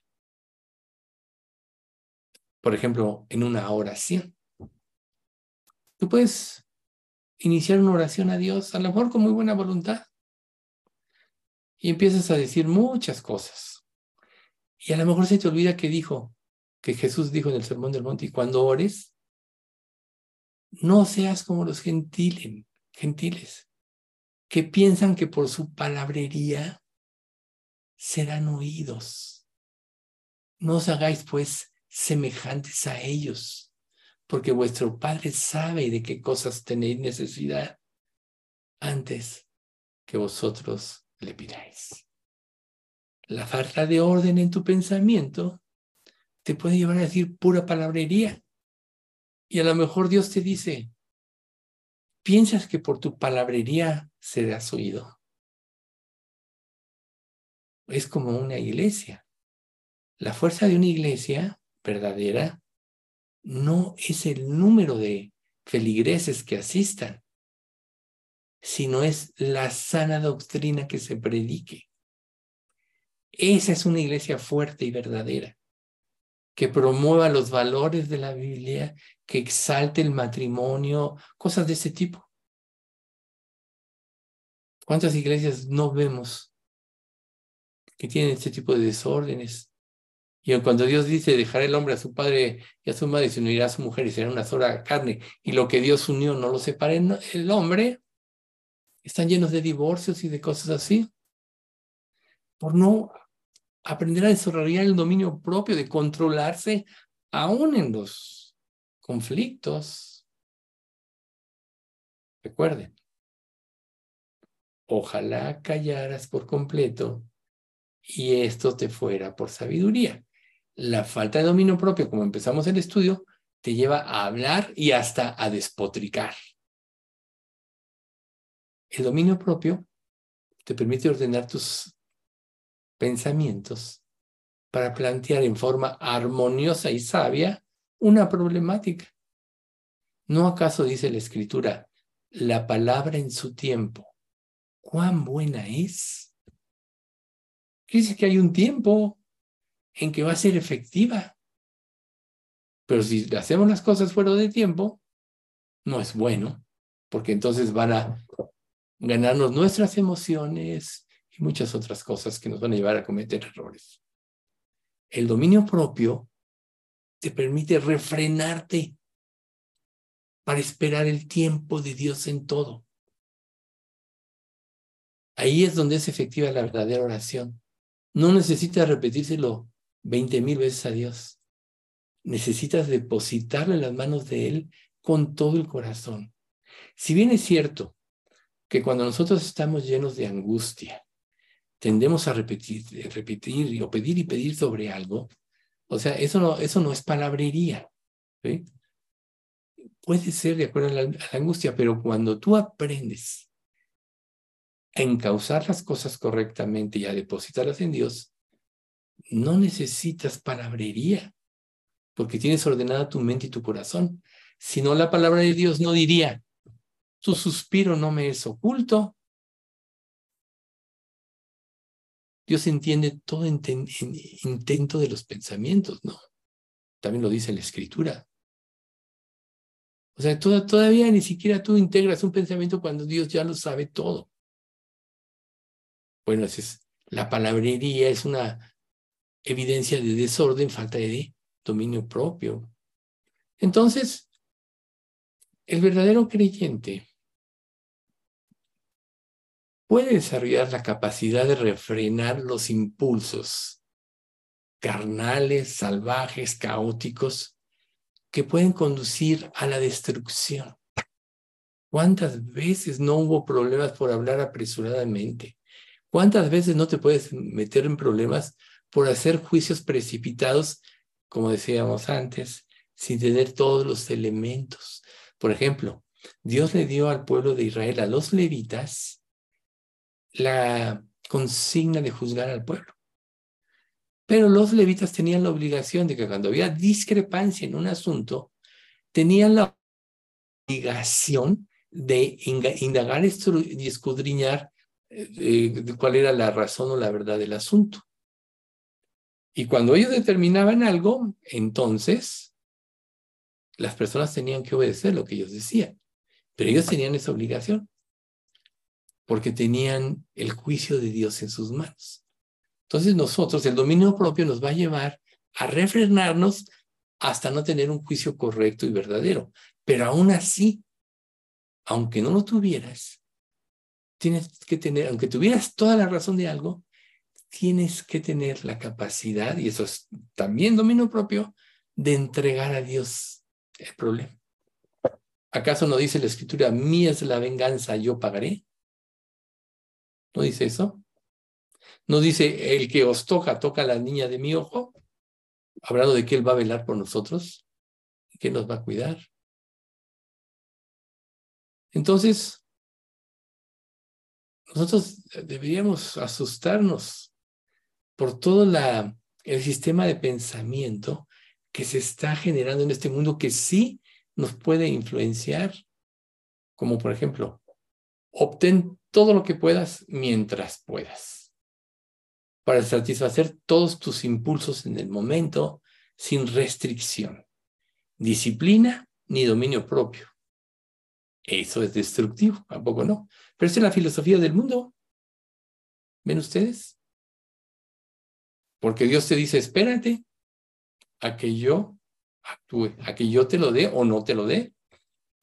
Por ejemplo, en una oración. Tú puedes iniciar una oración a Dios, a lo mejor con muy buena voluntad, y empiezas a decir muchas cosas. Y a lo mejor se te olvida que dijo, que Jesús dijo en el Sermón del Monte, y cuando ores, no seas como los gentiles, gentiles, que piensan que por su palabrería serán oídos. No os hagáis pues semejantes a ellos, porque vuestro Padre sabe de qué cosas tenéis necesidad antes que vosotros le pidáis. La falta de orden en tu pensamiento te puede llevar a decir pura palabrería. Y a lo mejor Dios te dice, ¿piensas que por tu palabrería serás oído? Es como una iglesia. La fuerza de una iglesia verdadera no es el número de feligreses que asistan, sino es la sana doctrina que se predique. Esa es una iglesia fuerte y verdadera, que promueva los valores de la Biblia, que exalte el matrimonio, cosas de ese tipo. ¿Cuántas iglesias no vemos que tienen este tipo de desórdenes? Y cuando Dios dice, dejará el hombre a su padre y a su madre y se unirá a su mujer y será una sola carne, y lo que Dios unió no lo separe el hombre, están llenos de divorcios y de cosas así. Por no aprender a desarrollar el dominio propio, de controlarse aún en los conflictos. Recuerden, ojalá callaras por completo y esto te fuera por sabiduría. La falta de dominio propio, como empezamos el estudio, te lleva a hablar y hasta a despotricar. El dominio propio te permite ordenar tus pensamientos para plantear en forma armoniosa y sabia una problemática. ¿No acaso dice la escritura, la palabra en su tiempo, cuán buena es? Dice que hay un tiempo en que va a ser efectiva. Pero si hacemos las cosas fuera de tiempo, no es bueno, porque entonces van a ganarnos nuestras emociones y muchas otras cosas que nos van a llevar a cometer errores. El dominio propio te permite refrenarte para esperar el tiempo de Dios en todo. Ahí es donde es efectiva la verdadera oración. No necesitas repetírselo veinte mil veces a Dios. Necesitas depositarlo en las manos de Él con todo el corazón. Si bien es cierto que cuando nosotros estamos llenos de angustia, tendemos a repetir, repetir o pedir y pedir sobre algo, o sea, eso no, eso no es palabrería. Puede ser de acuerdo la, a la angustia, pero cuando tú aprendes a encauzar las cosas correctamente y a depositarlas en Dios, no necesitas palabrería, porque tienes ordenada tu mente y tu corazón. Si no, la palabra de Dios no diría, tu suspiro no me es oculto. Dios entiende todo intento de los pensamientos, ¿no? También lo dice la escritura. O sea, todavía ni siquiera tú integras un pensamiento cuando Dios ya lo sabe todo. Bueno, la palabrería es una evidencia de desorden, falta de dominio propio. Entonces, el verdadero creyente puede desarrollar la capacidad de refrenar los impulsos carnales, salvajes, caóticos, que pueden conducir a la destrucción. ¿Cuántas veces no hubo problemas por hablar apresuradamente? ¿Cuántas veces no te puedes meter en problemas por hacer juicios precipitados, como decíamos antes, sin tener todos los elementos? Por ejemplo, Dios le dio al pueblo de Israel, a los levitas, la consigna de juzgar al pueblo. Pero los levitas tenían la obligación de que cuando había discrepancia en un asunto, tenían la obligación de indagar y escudriñar eh, cuál era la razón o la verdad del asunto. Y cuando ellos determinaban algo, entonces las personas tenían que obedecer lo que ellos decían. Pero ellos tenían esa obligación porque tenían el juicio de Dios en sus manos. Entonces nosotros, el dominio propio nos va a llevar a refrenarnos hasta no tener un juicio correcto y verdadero. Pero aún así, aunque no lo tuvieras, tienes que tener, aunque tuvieras toda la razón de algo, tienes que tener la capacidad, y eso es también dominio propio, de entregar a Dios el problema. ¿Acaso no dice la escritura, mía es la venganza, yo pagaré? ¿No dice eso? ¿No dice, el que os toca, toca a la niña de mi ojo? Hablando de que Él va a velar por nosotros, que nos va a cuidar. Entonces, nosotros deberíamos asustarnos por todo la, el sistema de pensamiento que se está generando en este mundo que sí nos puede influenciar, como por ejemplo, obtén todo lo que puedas mientras puedas, para satisfacer todos tus impulsos en el momento sin restricción, disciplina ni dominio propio. Eso es destructivo, tampoco no. Pero es la filosofía del mundo. ¿Ven ustedes? Porque Dios te dice, espérate a que yo actúe, a que yo te lo dé o no te lo dé.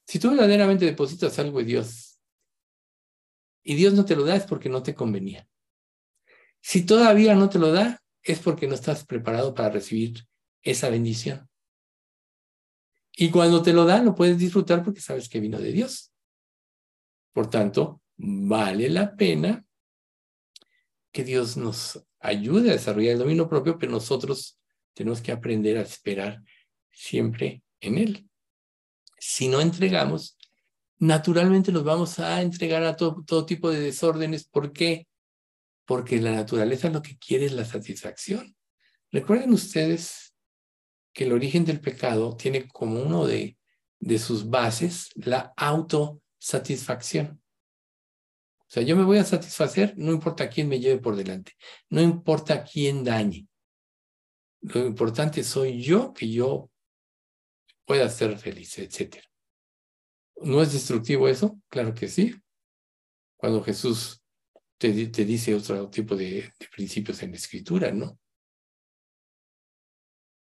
Si tú verdaderamente depositas algo en Dios y Dios no te lo da es porque no te convenía. Si todavía no te lo da es porque no estás preparado para recibir esa bendición. Y cuando te lo da, lo puedes disfrutar porque sabes que vino de Dios. Por tanto, vale la pena que Dios nos ayude a desarrollar el dominio propio, pero nosotros tenemos que aprender a esperar siempre en Él. Si no entregamos, naturalmente nos vamos a entregar a todo, tipo de desórdenes. ¿Por qué? Porque la naturaleza lo que quiere es la satisfacción. Recuerden ustedes que el origen del pecado tiene como uno de, de sus bases la autosatisfacción. O sea, yo me voy a satisfacer, no importa quién me lleve por delante, no importa quién dañe. Lo importante soy yo, que yo pueda ser feliz, etc. ¿No es destructivo eso? Claro que sí. Cuando Jesús te, dice otro tipo de, principios en la escritura, ¿no?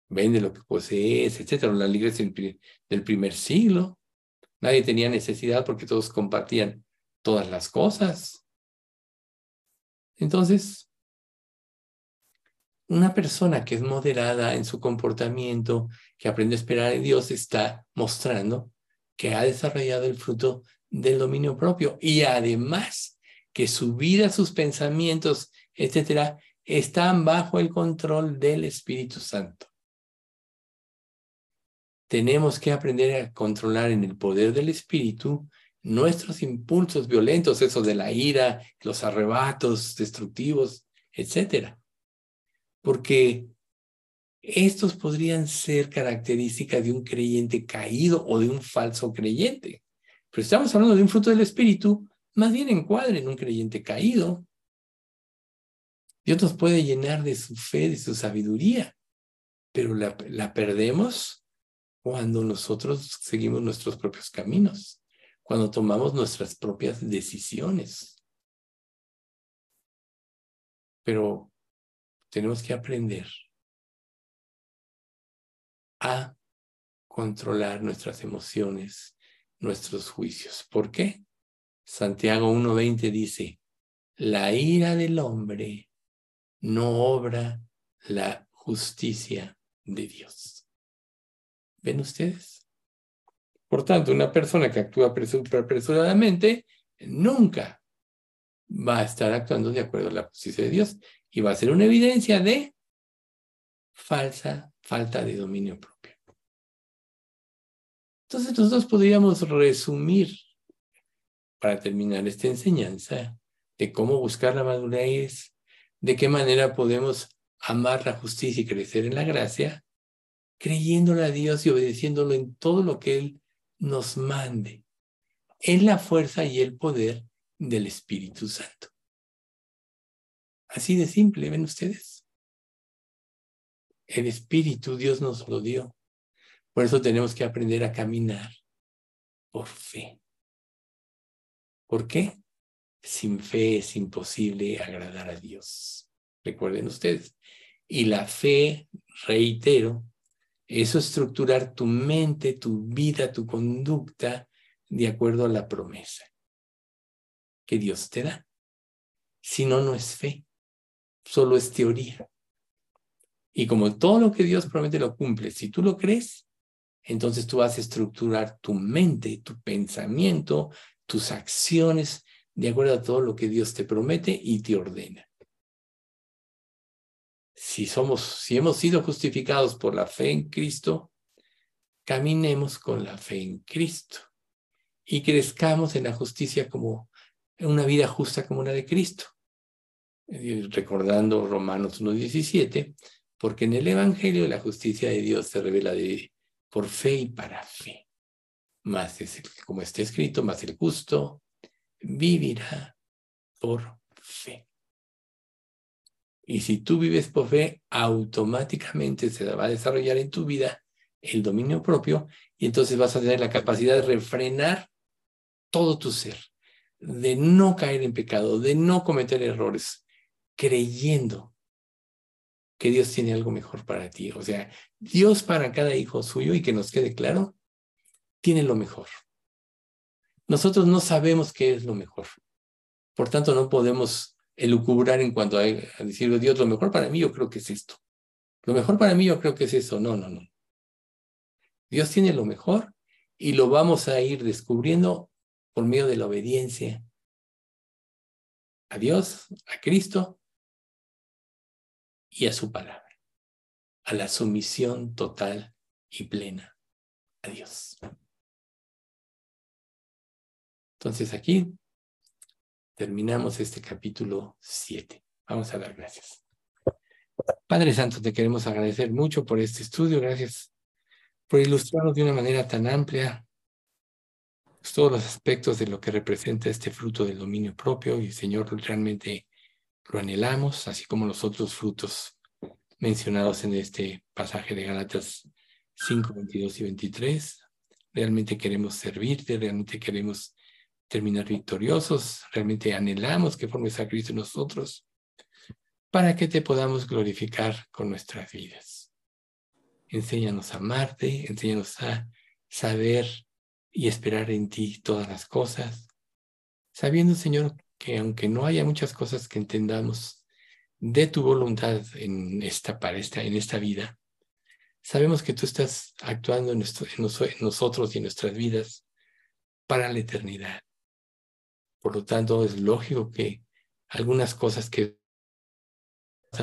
Vende lo que posees, etc. La iglesia del primer siglo. Nadie tenía necesidad porque todos compartían todas las cosas. Entonces, una persona que es moderada en su comportamiento, que aprende a esperar en Dios, está mostrando que ha desarrollado el fruto del dominio propio y además que su vida, sus pensamientos, etcétera, están bajo el control del Espíritu Santo. Tenemos que aprender a controlar en el poder del Espíritu nuestros impulsos violentos, esos de la ira, los arrebatos destructivos, etcétera. Porque estos podrían ser características de un creyente caído o de un falso creyente. Pero estamos hablando de un fruto del Espíritu, más bien encuadre en un creyente caído. Dios nos puede llenar de su fe, de su sabiduría, pero la, la perdemos cuando nosotros seguimos nuestros propios caminos cuando tomamos nuestras propias decisiones. Pero tenemos que aprender a controlar nuestras emociones, nuestros juicios. ¿Por qué? Santiago 1.20 dice, la ira del hombre no obra la justicia de Dios. ¿Ven ustedes? Por tanto, una persona que actúa apresuradamente nunca va a estar actuando de acuerdo a la justicia de Dios y va a ser una evidencia de falsa falta de dominio propio. Entonces nosotros podríamos resumir para terminar esta enseñanza de cómo buscar la madurez, de qué manera podemos amar la justicia y crecer en la gracia, creyéndole a Dios y obedeciéndolo en todo lo que Él nos mande, en la fuerza y el poder del Espíritu Santo. Así de simple, ¿ven ustedes? El Espíritu Dios nos lo dio. Por eso tenemos que aprender a caminar por fe. ¿Por qué? Sin fe es imposible agradar a Dios. Recuerden ustedes. Y la fe, reitero, es estructurar tu mente, tu vida, tu conducta de acuerdo a la promesa que Dios te da. Si no, no es fe, solo es teoría. Y como todo lo que Dios promete lo cumple, si tú lo crees, entonces tú vas a estructurar tu mente, tu pensamiento, tus acciones de acuerdo a todo lo que Dios te promete y te ordena. Si somos, si hemos sido justificados por la fe en Cristo, caminemos con la fe en Cristo y crezcamos en la justicia como en una vida justa como la de Cristo. Recordando Romanos 1.17, porque en el Evangelio la justicia de Dios se revela de por fe y para fe. Más es el, como está escrito, más el justo vivirá por fe. Y si tú vives por fe, automáticamente se va a desarrollar en tu vida el dominio propio y entonces vas a tener la capacidad de refrenar todo tu ser, de no caer en pecado, de no cometer errores, creyendo que Dios tiene algo mejor para ti. O sea, Dios para cada hijo suyo, y que nos quede claro, tiene lo mejor. Nosotros no sabemos qué es lo mejor. Por tanto, no podemos elucubrar en cuanto a, a decirle, Dios, lo mejor para mí yo creo que es esto. Lo mejor para mí yo creo que es eso. No, no, no. Dios tiene lo mejor y lo vamos a ir descubriendo por medio de la obediencia a Dios, a Cristo y a su palabra, a la sumisión total y plena a Dios. Entonces aquí terminamos este capítulo 7. Vamos a dar gracias. Padre Santo, te queremos agradecer mucho por este estudio. Gracias por ilustrarnos de una manera tan amplia todos los aspectos de lo que representa este fruto del dominio propio. Y Señor, realmente lo anhelamos, así como los otros frutos mencionados en este pasaje de Gálatas 5, 22 y 23. Realmente queremos servirte, realmente queremos terminar victoriosos, realmente anhelamos que formes a nosotros para que te podamos glorificar con nuestras vidas. Enséñanos a amarte, enséñanos a saber y esperar en ti todas las cosas, sabiendo, Señor, que aunque no haya muchas cosas que entendamos de tu voluntad en esta, para esta, en esta vida, sabemos que tú estás actuando en, en nosotros y en nuestras vidas para la eternidad. Por lo tanto, es lógico que algunas cosas que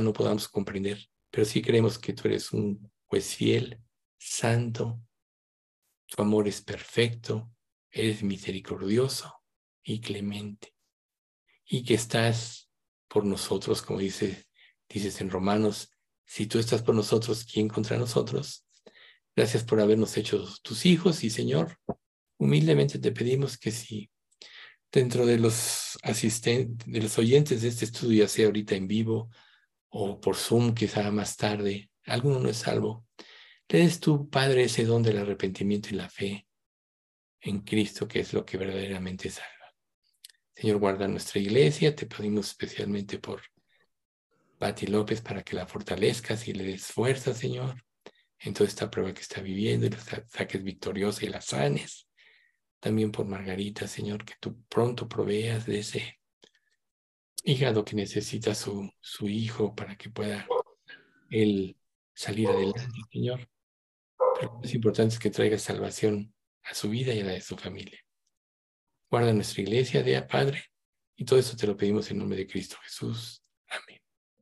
no podamos comprender, pero sí creemos que tú eres un juez fiel, santo, tu amor es perfecto, eres misericordioso y clemente y que estás por nosotros, como dice, dices en Romanos, si tú estás por nosotros, ¿quién contra nosotros? Gracias por habernos hecho tus hijos y Señor, humildemente te pedimos que si dentro de los asistentes, de los oyentes de este estudio, ya sea ahorita en vivo o por Zoom, quizá más tarde, alguno no es salvo, le des tu Padre ese don del arrepentimiento y la fe en Cristo, que es lo que verdaderamente salva. Señor, guarda nuestra iglesia. Te pedimos especialmente por Patti López para que la fortalezcas y le des fuerza, Señor, en toda esta prueba que está viviendo y la saques victoriosa y la sanes. También por Margarita, Señor, que tú pronto proveas de ese hígado que necesita su, su hijo para que pueda él salir adelante, Señor. Pero lo más importante es que traiga salvación a su vida y a la de su familia. Guarda nuestra iglesia, de Padre, y todo eso te lo pedimos en nombre de Cristo Jesús.